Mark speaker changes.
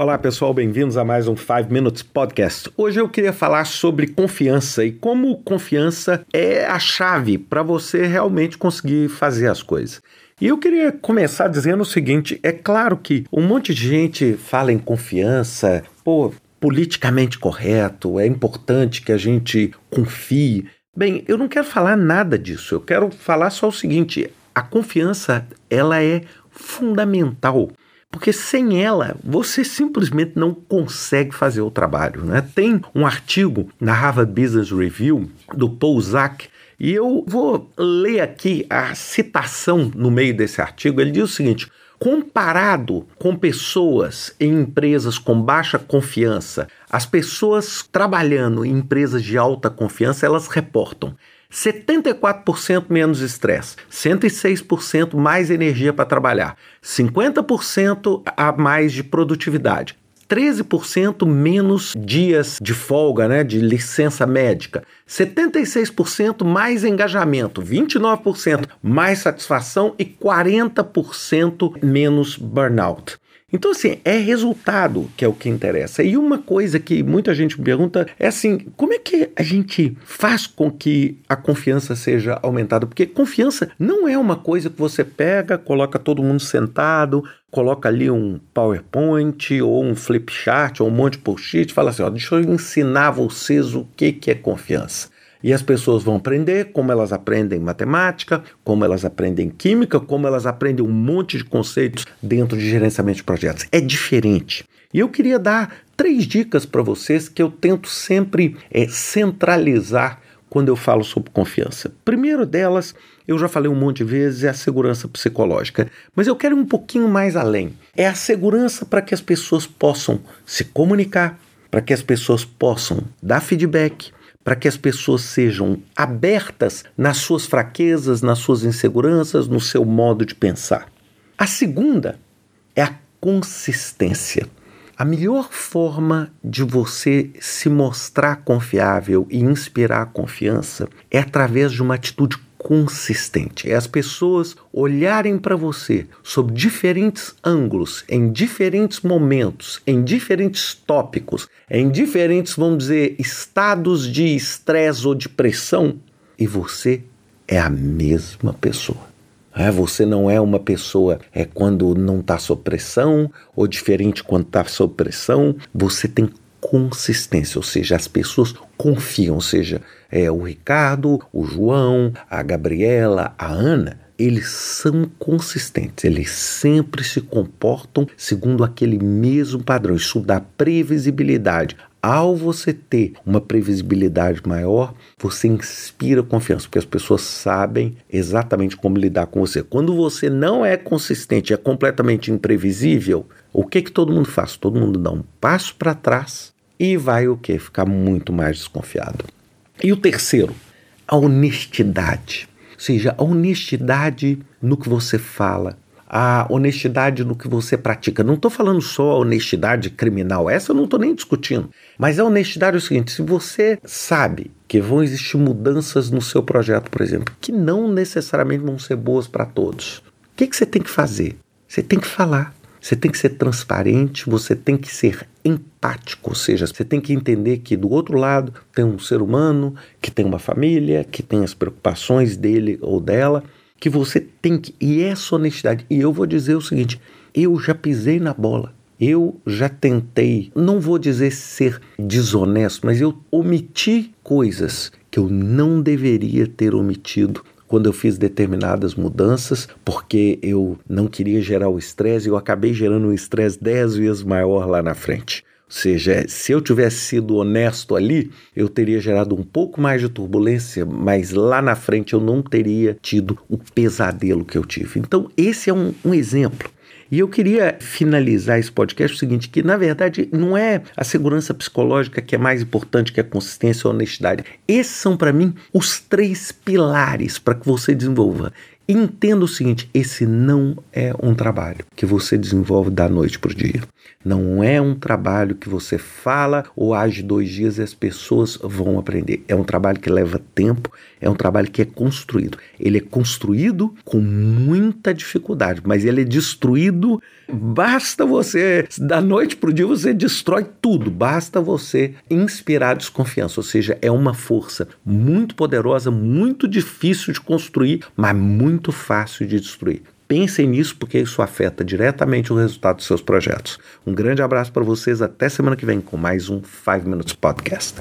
Speaker 1: Olá pessoal, bem-vindos a mais um 5 Minutes Podcast. Hoje eu queria falar sobre confiança e como confiança é a chave para você realmente conseguir fazer as coisas. E eu queria começar dizendo o seguinte: é claro que um monte de gente fala em confiança, pô, politicamente correto, é importante que a gente confie. Bem, eu não quero falar nada disso. Eu quero falar só o seguinte: a confiança ela é fundamental porque sem ela você simplesmente não consegue fazer o trabalho. Né? Tem um artigo na Harvard Business Review do Paul Zak e eu vou ler aqui a citação no meio desse artigo. Ele diz o seguinte: comparado com pessoas em empresas com baixa confiança, as pessoas trabalhando em empresas de alta confiança, elas reportam 74% menos estresse, 106% mais energia para trabalhar, 50% a mais de produtividade, 13% menos dias de folga, né, de licença médica, 76% mais engajamento, 29% mais satisfação e 40% menos burnout. Então, assim, é resultado que é o que interessa. E uma coisa que muita gente me pergunta é assim: como é que a gente faz com que a confiança seja aumentada? Porque confiança não é uma coisa que você pega, coloca todo mundo sentado, coloca ali um PowerPoint ou um flipchart ou um monte de post-it fala assim: ó, deixa eu ensinar vocês o que, que é confiança. E as pessoas vão aprender como elas aprendem matemática, como elas aprendem química, como elas aprendem um monte de conceitos dentro de gerenciamento de projetos. É diferente. E eu queria dar três dicas para vocês que eu tento sempre é, centralizar quando eu falo sobre confiança. Primeiro delas, eu já falei um monte de vezes, é a segurança psicológica. Mas eu quero ir um pouquinho mais além. É a segurança para que as pessoas possam se comunicar, para que as pessoas possam dar feedback, para que as pessoas sejam abertas nas suas fraquezas, nas suas inseguranças, no seu modo de pensar. A segunda é a consistência. A melhor forma de você se mostrar confiável e inspirar confiança é através de uma atitude consistente. É as pessoas olharem para você sob diferentes ângulos, em diferentes momentos, em diferentes tópicos, em diferentes, vamos dizer, estados de estresse ou de pressão, e você é a mesma pessoa. É, você não é uma pessoa é quando não está sob pressão ou diferente quando está sob pressão. Você tem consistência, ou seja, as pessoas confiam, ou seja, é, o Ricardo, o João, a Gabriela, a Ana, eles são consistentes, eles sempre se comportam segundo aquele mesmo padrão. Isso dá previsibilidade. Ao você ter uma previsibilidade maior, você inspira confiança, porque as pessoas sabem exatamente como lidar com você. Quando você não é consistente, é completamente imprevisível, o que que todo mundo faz? Todo mundo dá um passo para trás e vai o que? Ficar muito mais desconfiado. E o terceiro, a honestidade. Ou seja, a honestidade no que você fala, a honestidade no que você pratica. Não estou falando só a honestidade criminal, essa eu não estou nem discutindo. Mas a honestidade é o seguinte: se você sabe que vão existir mudanças no seu projeto, por exemplo, que não necessariamente vão ser boas para todos, o que, que você tem que fazer? Você tem que falar. Você tem que ser transparente, você tem que ser empático, ou seja, você tem que entender que do outro lado tem um ser humano que tem uma família, que tem as preocupações dele ou dela, que você tem que. E essa honestidade. E eu vou dizer o seguinte: eu já pisei na bola. Eu já tentei, não vou dizer ser desonesto, mas eu omiti coisas que eu não deveria ter omitido quando eu fiz determinadas mudanças, porque eu não queria gerar o estresse, eu acabei gerando um estresse dez vezes maior lá na frente. Ou seja, se eu tivesse sido honesto ali, eu teria gerado um pouco mais de turbulência, mas lá na frente eu não teria tido o pesadelo que eu tive. Então, esse é um, um exemplo. E eu queria finalizar esse podcast o seguinte, que na verdade não é a segurança psicológica que é mais importante que a consistência e a honestidade. Esses são para mim os três pilares para que você desenvolva. Entenda o seguinte: esse não é um trabalho que você desenvolve da noite para o dia. Não é um trabalho que você fala ou age dois dias e as pessoas vão aprender. É um trabalho que leva tempo, é um trabalho que é construído. ele é construído com muita dificuldade, mas ele é destruído. Basta você, da noite para o dia, você destrói tudo. Basta você inspirar desconfiança. Ou seja, é uma força muito poderosa, muito difícil de construir, mas muito fácil de destruir. Pensem nisso porque isso afeta diretamente o resultado dos seus projetos. Um grande abraço para vocês, até semana que vem com mais um 5 Minutes Podcast.